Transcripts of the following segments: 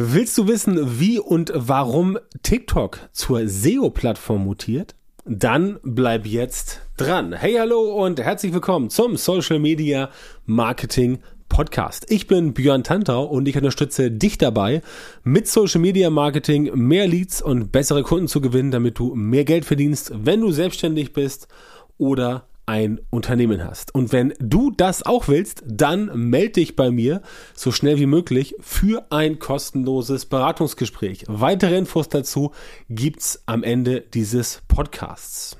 Willst du wissen, wie und warum TikTok zur SEO-Plattform mutiert? Dann bleib jetzt dran. Hey, hallo und herzlich willkommen zum Social Media Marketing Podcast. Ich bin Björn Tantau und ich unterstütze dich dabei, mit Social Media Marketing mehr Leads und bessere Kunden zu gewinnen, damit du mehr Geld verdienst, wenn du selbstständig bist oder ein Unternehmen hast. Und wenn du das auch willst, dann melde dich bei mir so schnell wie möglich für ein kostenloses Beratungsgespräch. Weitere Infos dazu gibt's am Ende dieses Podcasts.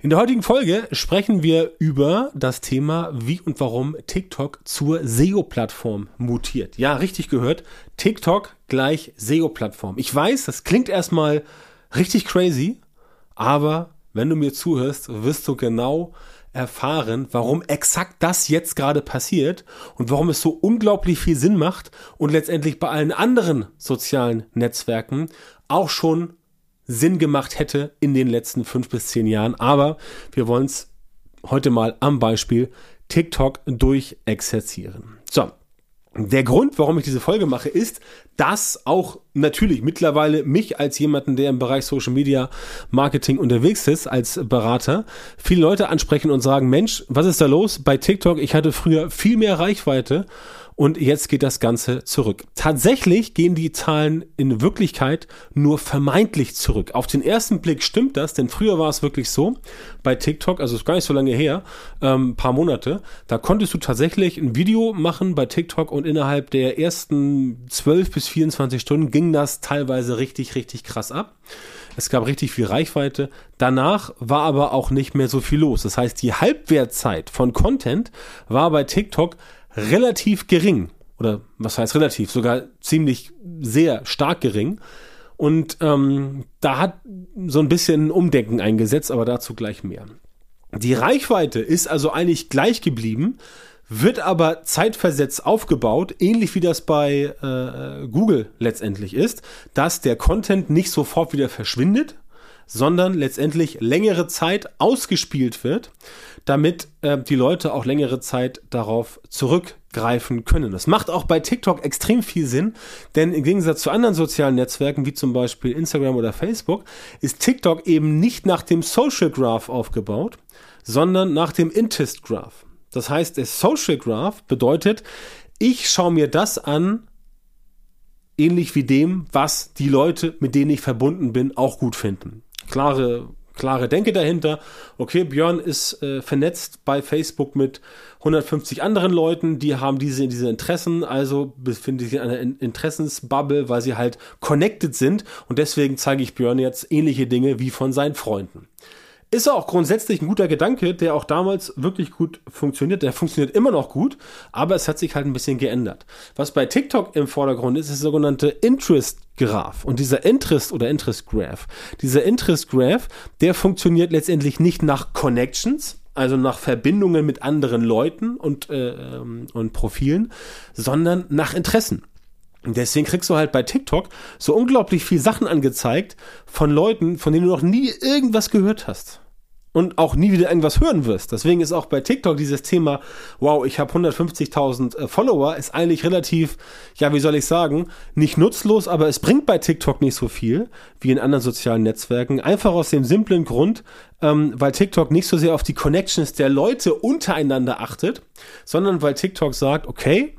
In der heutigen Folge sprechen wir über das Thema, wie und warum TikTok zur SEO-Plattform mutiert. Ja, richtig gehört. TikTok gleich SEO-Plattform. Ich weiß, das klingt erstmal richtig crazy, aber wenn du mir zuhörst, wirst du genau erfahren, warum exakt das jetzt gerade passiert und warum es so unglaublich viel Sinn macht und letztendlich bei allen anderen sozialen Netzwerken auch schon Sinn gemacht hätte in den letzten fünf bis zehn Jahren. Aber wir wollen es heute mal am Beispiel TikTok durchexerzieren. So, der Grund, warum ich diese Folge mache, ist, dass auch natürlich mittlerweile mich als jemanden, der im Bereich Social Media Marketing unterwegs ist, als Berater, viele Leute ansprechen und sagen, Mensch, was ist da los bei TikTok? Ich hatte früher viel mehr Reichweite und jetzt geht das Ganze zurück. Tatsächlich gehen die Zahlen in Wirklichkeit nur vermeintlich zurück. Auf den ersten Blick stimmt das, denn früher war es wirklich so, bei TikTok, also ist gar nicht so lange her, ähm, paar Monate, da konntest du tatsächlich ein Video machen bei TikTok und innerhalb der ersten 12 bis 24 Stunden ging das teilweise richtig, richtig krass ab. Es gab richtig viel Reichweite. Danach war aber auch nicht mehr so viel los. Das heißt, die Halbwertzeit von Content war bei TikTok relativ gering. Oder was heißt relativ? Sogar ziemlich sehr stark gering. Und ähm, da hat so ein bisschen Umdenken eingesetzt, aber dazu gleich mehr. Die Reichweite ist also eigentlich gleich geblieben, wird aber zeitversetzt aufgebaut, ähnlich wie das bei äh, Google letztendlich ist, dass der Content nicht sofort wieder verschwindet, sondern letztendlich längere Zeit ausgespielt wird, damit äh, die Leute auch längere Zeit darauf zurückgreifen können. Das macht auch bei TikTok extrem viel Sinn, denn im Gegensatz zu anderen sozialen Netzwerken wie zum Beispiel Instagram oder Facebook ist TikTok eben nicht nach dem Social Graph aufgebaut, sondern nach dem Interest Graph. Das heißt, der Social Graph bedeutet, ich schaue mir das an, ähnlich wie dem, was die Leute, mit denen ich verbunden bin, auch gut finden klare, klare Denke dahinter. Okay, Björn ist äh, vernetzt bei Facebook mit 150 anderen Leuten, die haben diese, diese Interessen, also befinden sich in einer Interessensbubble, weil sie halt connected sind und deswegen zeige ich Björn jetzt ähnliche Dinge wie von seinen Freunden. Ist auch grundsätzlich ein guter Gedanke, der auch damals wirklich gut funktioniert. Der funktioniert immer noch gut, aber es hat sich halt ein bisschen geändert. Was bei TikTok im Vordergrund ist, ist der sogenannte Interest Graph. Und dieser Interest oder Interest Graph, dieser Interest Graph, der funktioniert letztendlich nicht nach Connections, also nach Verbindungen mit anderen Leuten und, äh, ähm, und Profilen, sondern nach Interessen. Deswegen kriegst du halt bei TikTok so unglaublich viel Sachen angezeigt von Leuten, von denen du noch nie irgendwas gehört hast und auch nie wieder irgendwas hören wirst. Deswegen ist auch bei TikTok dieses Thema, wow, ich habe 150.000 äh, Follower, ist eigentlich relativ, ja, wie soll ich sagen, nicht nutzlos, aber es bringt bei TikTok nicht so viel wie in anderen sozialen Netzwerken. Einfach aus dem simplen Grund, ähm, weil TikTok nicht so sehr auf die Connections der Leute untereinander achtet, sondern weil TikTok sagt, okay,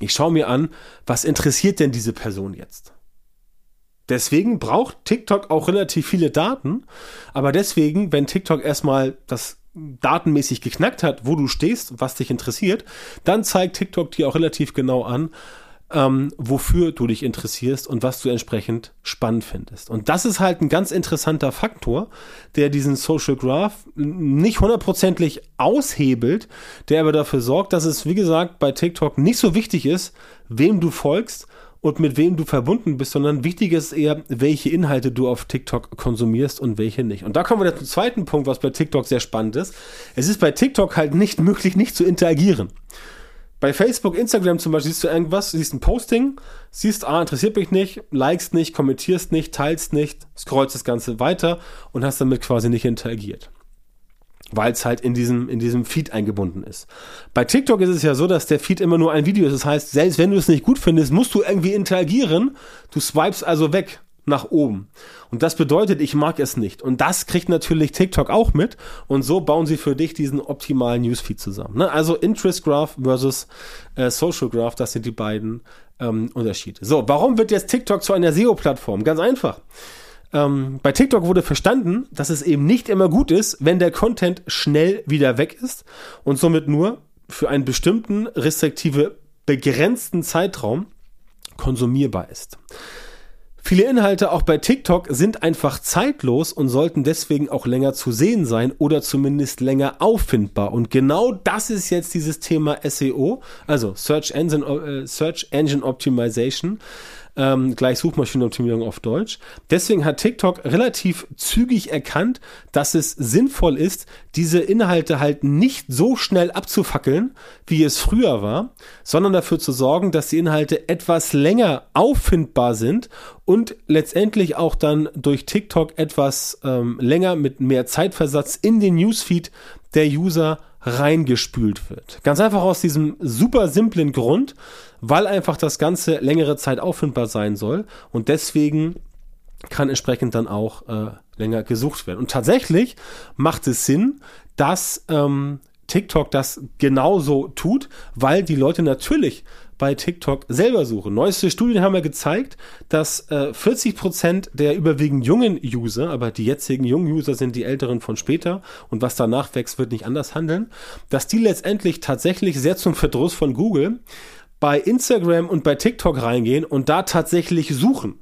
ich schaue mir an, was interessiert denn diese Person jetzt? Deswegen braucht TikTok auch relativ viele Daten. Aber deswegen, wenn TikTok erstmal das datenmäßig geknackt hat, wo du stehst, was dich interessiert, dann zeigt TikTok dir auch relativ genau an, ähm, wofür du dich interessierst und was du entsprechend spannend findest. Und das ist halt ein ganz interessanter Faktor, der diesen Social Graph nicht hundertprozentig aushebelt, der aber dafür sorgt, dass es, wie gesagt, bei TikTok nicht so wichtig ist, wem du folgst, und mit wem du verbunden bist, sondern wichtig ist eher, welche Inhalte du auf TikTok konsumierst und welche nicht. Und da kommen wir zum zweiten Punkt, was bei TikTok sehr spannend ist. Es ist bei TikTok halt nicht möglich, nicht zu interagieren. Bei Facebook, Instagram zum Beispiel siehst du irgendwas, siehst ein Posting, siehst, ah, interessiert mich nicht, likest nicht, kommentierst nicht, teilst nicht, scrollst das Ganze weiter und hast damit quasi nicht interagiert. Weil es halt in diesem, in diesem Feed eingebunden ist. Bei TikTok ist es ja so, dass der Feed immer nur ein Video ist. Das heißt, selbst wenn du es nicht gut findest, musst du irgendwie interagieren. Du swipes also weg nach oben. Und das bedeutet, ich mag es nicht. Und das kriegt natürlich TikTok auch mit. Und so bauen sie für dich diesen optimalen Newsfeed zusammen. Ne? Also Interest Graph versus äh, Social Graph, das sind die beiden ähm, Unterschiede. So, warum wird jetzt TikTok zu einer SEO-Plattform? Ganz einfach. Ähm, bei TikTok wurde verstanden, dass es eben nicht immer gut ist, wenn der Content schnell wieder weg ist und somit nur für einen bestimmten, respektive begrenzten Zeitraum konsumierbar ist. Viele Inhalte auch bei TikTok sind einfach zeitlos und sollten deswegen auch länger zu sehen sein oder zumindest länger auffindbar. Und genau das ist jetzt dieses Thema SEO, also Search Engine, äh, Search Engine Optimization ähm, gleich Suchmaschinenoptimierung auf Deutsch. Deswegen hat TikTok relativ zügig erkannt, dass es sinnvoll ist, diese Inhalte halt nicht so schnell abzufackeln, wie es früher war, sondern dafür zu sorgen, dass die Inhalte etwas länger auffindbar sind und letztendlich auch dann durch TikTok etwas ähm, länger mit mehr Zeitversatz in den Newsfeed der User reingespült wird. Ganz einfach aus diesem super simplen Grund, weil einfach das Ganze längere Zeit auffindbar sein soll und deswegen kann entsprechend dann auch äh, länger gesucht werden. Und tatsächlich macht es Sinn, dass ähm, TikTok das genauso tut, weil die Leute natürlich bei TikTok selber suchen. Neueste Studien haben ja gezeigt, dass äh, 40 Prozent der überwiegend jungen User, aber die jetzigen jungen User sind die älteren von später und was danach wächst, wird nicht anders handeln, dass die letztendlich tatsächlich sehr zum Verdruss von Google bei Instagram und bei TikTok reingehen und da tatsächlich suchen.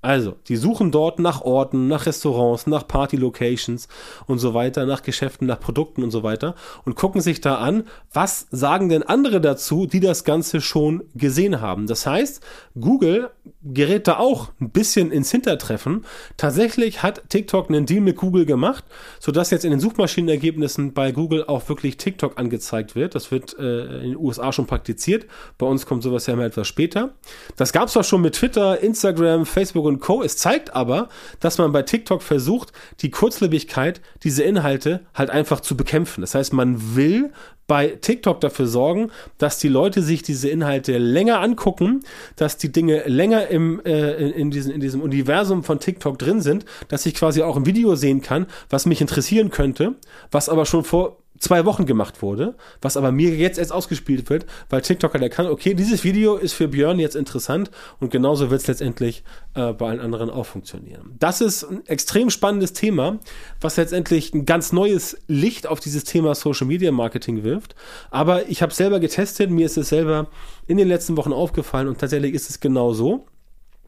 Also, die suchen dort nach Orten, nach Restaurants, nach Party-Locations und so weiter, nach Geschäften, nach Produkten und so weiter und gucken sich da an, was sagen denn andere dazu, die das Ganze schon gesehen haben. Das heißt, Google gerät da auch ein bisschen ins Hintertreffen. Tatsächlich hat TikTok einen Deal mit Google gemacht, sodass jetzt in den Suchmaschinenergebnissen bei Google auch wirklich TikTok angezeigt wird. Das wird äh, in den USA schon praktiziert. Bei uns kommt sowas ja immer etwas später. Das gab es auch schon mit Twitter, Instagram, Facebook und Co. Es zeigt aber, dass man bei TikTok versucht, die Kurzlebigkeit dieser Inhalte halt einfach zu bekämpfen. Das heißt, man will bei TikTok dafür sorgen, dass die Leute sich diese Inhalte länger angucken, dass die Dinge länger im, äh, in, in, diesem, in diesem Universum von TikTok drin sind, dass ich quasi auch ein Video sehen kann, was mich interessieren könnte, was aber schon vor zwei Wochen gemacht wurde, was aber mir jetzt erst ausgespielt wird, weil TikTok hat erkannt, okay, dieses Video ist für Björn jetzt interessant und genauso wird es letztendlich äh, bei allen anderen auch funktionieren. Das ist ein extrem spannendes Thema, was letztendlich ein ganz neues Licht auf dieses Thema Social Media Marketing wirft. Aber ich habe selber getestet, mir ist es selber in den letzten Wochen aufgefallen und tatsächlich ist es genau so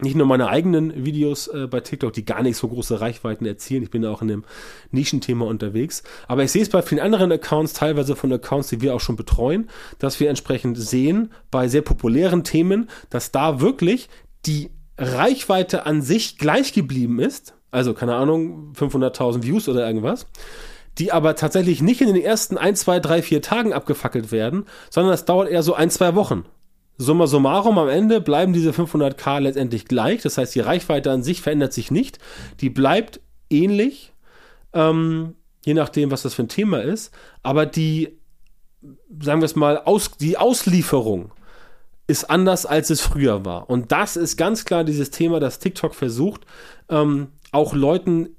nicht nur meine eigenen Videos äh, bei TikTok, die gar nicht so große Reichweiten erzielen. Ich bin auch in dem Nischenthema unterwegs. Aber ich sehe es bei vielen anderen Accounts, teilweise von Accounts, die wir auch schon betreuen, dass wir entsprechend sehen, bei sehr populären Themen, dass da wirklich die Reichweite an sich gleich geblieben ist. Also, keine Ahnung, 500.000 Views oder irgendwas. Die aber tatsächlich nicht in den ersten 1, 2, 3, 4 Tagen abgefackelt werden, sondern das dauert eher so ein, zwei Wochen. Summa summarum, am Ende bleiben diese 500k letztendlich gleich. Das heißt, die Reichweite an sich verändert sich nicht. Die bleibt ähnlich, ähm, je nachdem, was das für ein Thema ist. Aber die, sagen wir es mal, aus, die Auslieferung ist anders, als es früher war. Und das ist ganz klar dieses Thema, das TikTok versucht, ähm, auch Leuten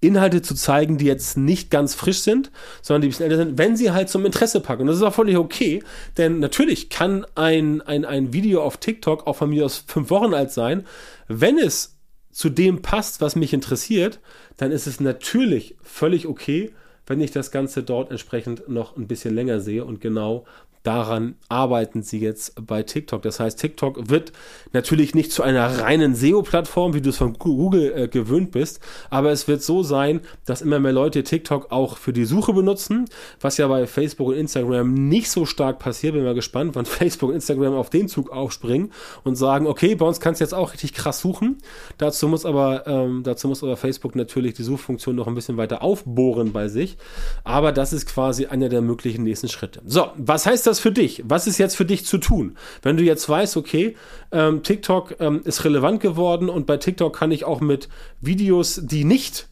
Inhalte zu zeigen, die jetzt nicht ganz frisch sind, sondern die ein bisschen älter sind, wenn sie halt zum Interesse packen. Und das ist auch völlig okay, denn natürlich kann ein, ein, ein Video auf TikTok auch von mir aus fünf Wochen alt sein. Wenn es zu dem passt, was mich interessiert, dann ist es natürlich völlig okay, wenn ich das Ganze dort entsprechend noch ein bisschen länger sehe und genau daran arbeiten sie jetzt bei TikTok. Das heißt, TikTok wird natürlich nicht zu einer reinen SEO-Plattform, wie du es von Google äh, gewöhnt bist, aber es wird so sein, dass immer mehr Leute TikTok auch für die Suche benutzen, was ja bei Facebook und Instagram nicht so stark passiert. Bin mal gespannt, wann Facebook und Instagram auf den Zug aufspringen und sagen, okay, bei uns kannst du jetzt auch richtig krass suchen. Dazu muss aber, ähm, dazu muss aber Facebook natürlich die Suchfunktion noch ein bisschen weiter aufbohren bei sich. Aber das ist quasi einer der möglichen nächsten Schritte. So, was heißt das? Das für dich? Was ist jetzt für dich zu tun? Wenn du jetzt weißt, okay, ähm, TikTok ähm, ist relevant geworden und bei TikTok kann ich auch mit Videos, die nicht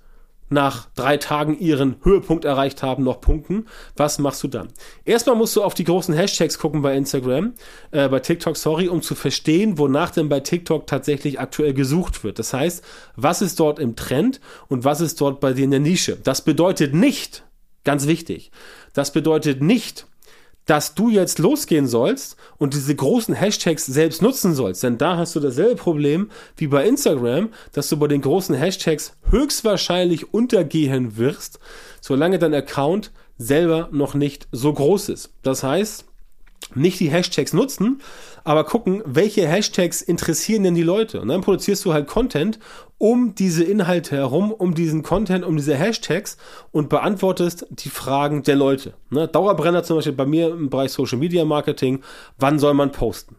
nach drei Tagen ihren Höhepunkt erreicht haben, noch punkten. Was machst du dann? Erstmal musst du auf die großen Hashtags gucken bei Instagram, äh, bei TikTok, sorry, um zu verstehen, wonach denn bei TikTok tatsächlich aktuell gesucht wird. Das heißt, was ist dort im Trend und was ist dort bei dir in der Nische? Das bedeutet nicht, ganz wichtig, das bedeutet nicht, dass du jetzt losgehen sollst und diese großen Hashtags selbst nutzen sollst. Denn da hast du dasselbe Problem wie bei Instagram, dass du bei den großen Hashtags höchstwahrscheinlich untergehen wirst, solange dein Account selber noch nicht so groß ist. Das heißt, nicht die Hashtags nutzen, aber gucken, welche Hashtags interessieren denn die Leute. Und dann produzierst du halt Content um diese Inhalte herum, um diesen Content, um diese Hashtags und beantwortest die Fragen der Leute. Ne? Dauerbrenner zum Beispiel bei mir im Bereich Social Media Marketing, wann soll man posten?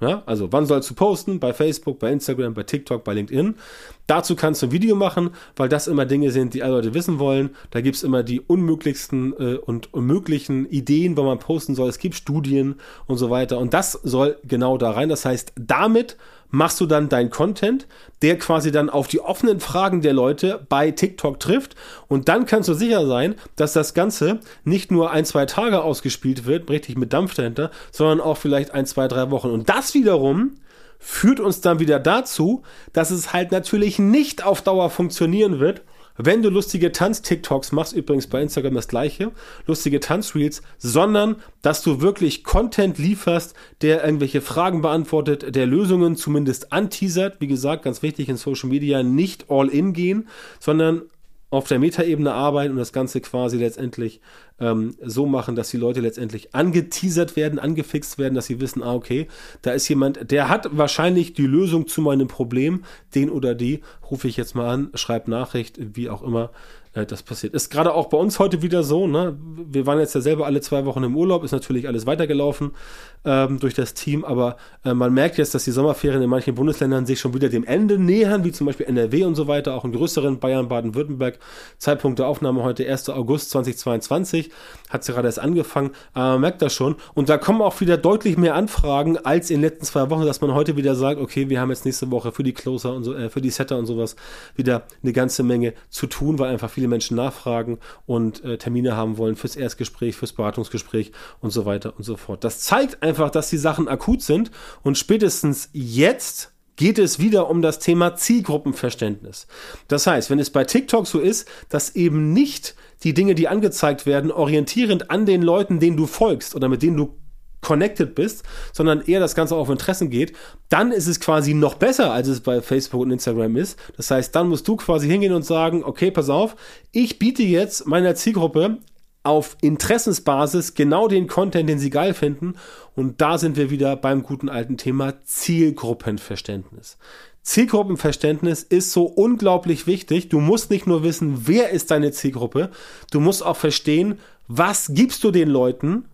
Ja, also wann sollst du posten? Bei Facebook, bei Instagram, bei TikTok, bei LinkedIn. Dazu kannst du ein Video machen, weil das immer Dinge sind, die alle Leute wissen wollen. Da gibt's immer die unmöglichsten äh, und unmöglichen Ideen, wo man posten soll. Es gibt Studien und so weiter. Und das soll genau da rein. Das heißt, damit machst du dann dein Content, der quasi dann auf die offenen Fragen der Leute bei TikTok trifft. Und dann kannst du sicher sein, dass das Ganze nicht nur ein, zwei Tage ausgespielt wird, richtig mit Dampf dahinter, sondern auch vielleicht ein, zwei, drei Wochen. Und das wiederum führt uns dann wieder dazu, dass es halt natürlich nicht auf Dauer funktionieren wird, wenn du lustige Tanz-TikToks machst, übrigens bei Instagram das gleiche, lustige Tanzreels, sondern dass du wirklich Content lieferst, der irgendwelche Fragen beantwortet, der Lösungen zumindest anteasert. Wie gesagt, ganz wichtig in Social Media nicht all in gehen, sondern auf der Metaebene arbeiten und das Ganze quasi letztendlich ähm, so machen, dass die Leute letztendlich angeteasert werden, angefixt werden, dass sie wissen, ah, okay, da ist jemand, der hat wahrscheinlich die Lösung zu meinem Problem, den oder die rufe ich jetzt mal an, schreibe Nachricht, wie auch immer, das passiert. Ist gerade auch bei uns heute wieder so, ne? Wir waren jetzt ja selber alle zwei Wochen im Urlaub, ist natürlich alles weitergelaufen ähm, durch das Team, aber äh, man merkt jetzt, dass die Sommerferien in manchen Bundesländern sich schon wieder dem Ende nähern, wie zum Beispiel NRW und so weiter, auch in größeren Bayern, Baden-Württemberg. Zeitpunkt der Aufnahme heute 1. August 2022, hat sie gerade erst angefangen, aber man merkt das schon. Und da kommen auch wieder deutlich mehr Anfragen als in den letzten zwei Wochen, dass man heute wieder sagt, okay, wir haben jetzt nächste Woche für die Closer und so, äh, für die Setter und sowas wieder eine ganze Menge zu tun, weil einfach viele Menschen nachfragen und äh, Termine haben wollen fürs Erstgespräch, fürs Beratungsgespräch und so weiter und so fort. Das zeigt einfach, dass die Sachen akut sind und spätestens jetzt geht es wieder um das Thema Zielgruppenverständnis. Das heißt, wenn es bei TikTok so ist, dass eben nicht die Dinge, die angezeigt werden, orientierend an den Leuten, denen du folgst oder mit denen du connected bist, sondern eher das Ganze auf Interessen geht, dann ist es quasi noch besser, als es bei Facebook und Instagram ist. Das heißt, dann musst du quasi hingehen und sagen, okay, pass auf, ich biete jetzt meiner Zielgruppe auf Interessensbasis genau den Content, den sie geil finden. Und da sind wir wieder beim guten alten Thema Zielgruppenverständnis. Zielgruppenverständnis ist so unglaublich wichtig. Du musst nicht nur wissen, wer ist deine Zielgruppe, du musst auch verstehen, was gibst du den Leuten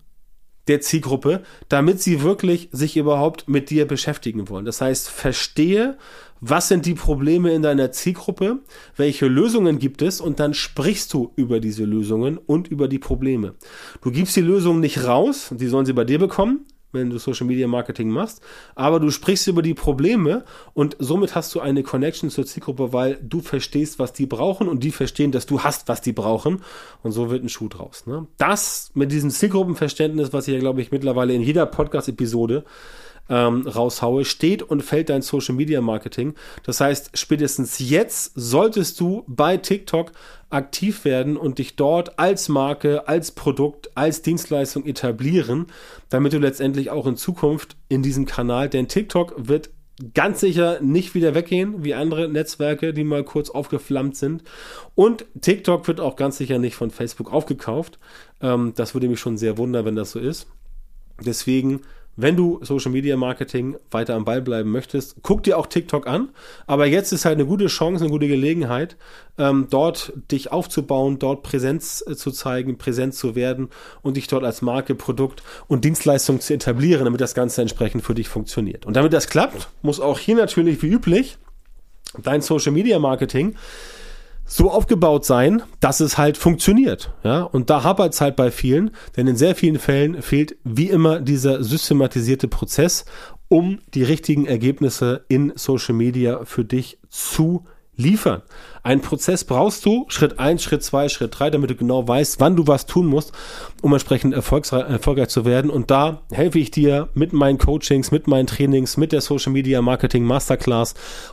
der Zielgruppe, damit sie wirklich sich überhaupt mit dir beschäftigen wollen. Das heißt, verstehe, was sind die Probleme in deiner Zielgruppe, welche Lösungen gibt es und dann sprichst du über diese Lösungen und über die Probleme. Du gibst die Lösung nicht raus, die sollen sie bei dir bekommen, wenn du Social Media Marketing machst, aber du sprichst über die Probleme und somit hast du eine Connection zur Zielgruppe, weil du verstehst, was die brauchen und die verstehen, dass du hast, was die brauchen und so wird ein Schuh draus. Ne? Das mit diesem Zielgruppenverständnis, was ich ja glaube ich mittlerweile in jeder Podcast-Episode ähm, raushaue, steht und fällt dein Social Media Marketing. Das heißt, spätestens jetzt solltest du bei TikTok aktiv werden und dich dort als Marke, als Produkt, als Dienstleistung etablieren, damit du letztendlich auch in Zukunft in diesem Kanal, denn TikTok wird ganz sicher nicht wieder weggehen wie andere Netzwerke, die mal kurz aufgeflammt sind. Und TikTok wird auch ganz sicher nicht von Facebook aufgekauft. Ähm, das würde mich schon sehr wundern, wenn das so ist. Deswegen wenn du Social Media Marketing weiter am Ball bleiben möchtest, guck dir auch TikTok an. Aber jetzt ist halt eine gute Chance, eine gute Gelegenheit, ähm, dort dich aufzubauen, dort Präsenz äh, zu zeigen, präsent zu werden und dich dort als Marke, Produkt und Dienstleistung zu etablieren, damit das Ganze entsprechend für dich funktioniert. Und damit das klappt, muss auch hier natürlich wie üblich dein Social Media Marketing so aufgebaut sein, dass es halt funktioniert. Ja, und da hapert es halt bei vielen, denn in sehr vielen Fällen fehlt wie immer dieser systematisierte Prozess, um die richtigen Ergebnisse in Social Media für dich zu liefern. Ein Prozess brauchst du, Schritt eins, Schritt zwei, Schritt drei, damit du genau weißt, wann du was tun musst, um entsprechend erfolgreich zu werden. Und da helfe ich dir mit meinen Coachings, mit meinen Trainings, mit der Social Media Marketing Masterclass,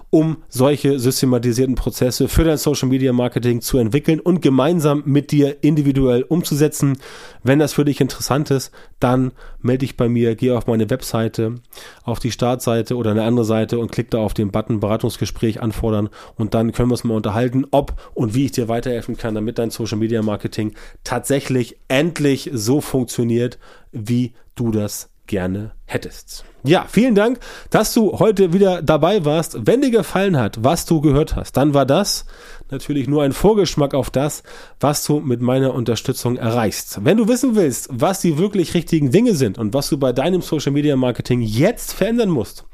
um solche systematisierten Prozesse für dein Social Media Marketing zu entwickeln und gemeinsam mit dir individuell umzusetzen. Wenn das für dich interessant ist, dann melde dich bei mir, geh auf meine Webseite, auf die Startseite oder eine andere Seite und klick da auf den Button Beratungsgespräch anfordern und dann können wir uns mal unterhalten, ob und wie ich dir weiterhelfen kann, damit dein Social Media Marketing tatsächlich endlich so funktioniert, wie du das gerne hättest. Ja, vielen Dank, dass du heute wieder dabei warst. Wenn dir gefallen hat, was du gehört hast, dann war das natürlich nur ein Vorgeschmack auf das, was du mit meiner Unterstützung erreichst. Wenn du wissen willst, was die wirklich richtigen Dinge sind und was du bei deinem Social Media Marketing jetzt verändern musst,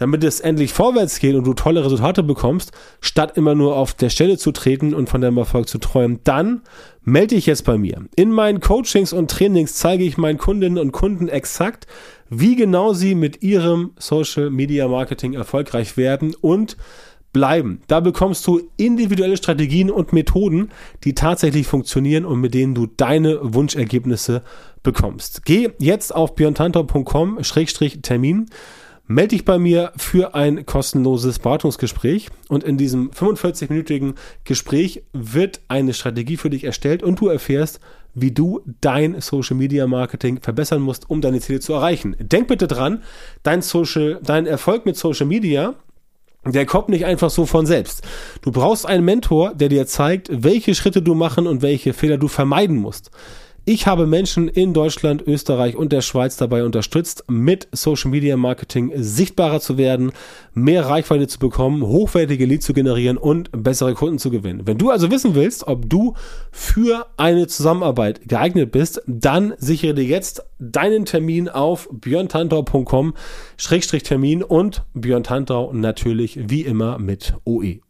damit es endlich vorwärts geht und du tolle Resultate bekommst, statt immer nur auf der Stelle zu treten und von deinem Erfolg zu träumen, dann melde dich jetzt bei mir. In meinen Coachings und Trainings zeige ich meinen Kundinnen und Kunden exakt, wie genau sie mit ihrem Social Media Marketing erfolgreich werden und bleiben. Da bekommst du individuelle Strategien und Methoden, die tatsächlich funktionieren und mit denen du deine Wunschergebnisse bekommst. Geh jetzt auf björntantor.com-termin melde dich bei mir für ein kostenloses Beratungsgespräch und in diesem 45-minütigen Gespräch wird eine Strategie für dich erstellt und du erfährst, wie du dein Social Media Marketing verbessern musst, um deine Ziele zu erreichen. Denk bitte dran, dein Social, dein Erfolg mit Social Media der kommt nicht einfach so von selbst. Du brauchst einen Mentor, der dir zeigt, welche Schritte du machen und welche Fehler du vermeiden musst. Ich habe Menschen in Deutschland, Österreich und der Schweiz dabei unterstützt, mit Social Media Marketing sichtbarer zu werden, mehr Reichweite zu bekommen, hochwertige Leads zu generieren und bessere Kunden zu gewinnen. Wenn du also wissen willst, ob du für eine Zusammenarbeit geeignet bist, dann sichere dir jetzt deinen Termin auf björntantau.com-termin und Björn Tantau natürlich wie immer mit OE.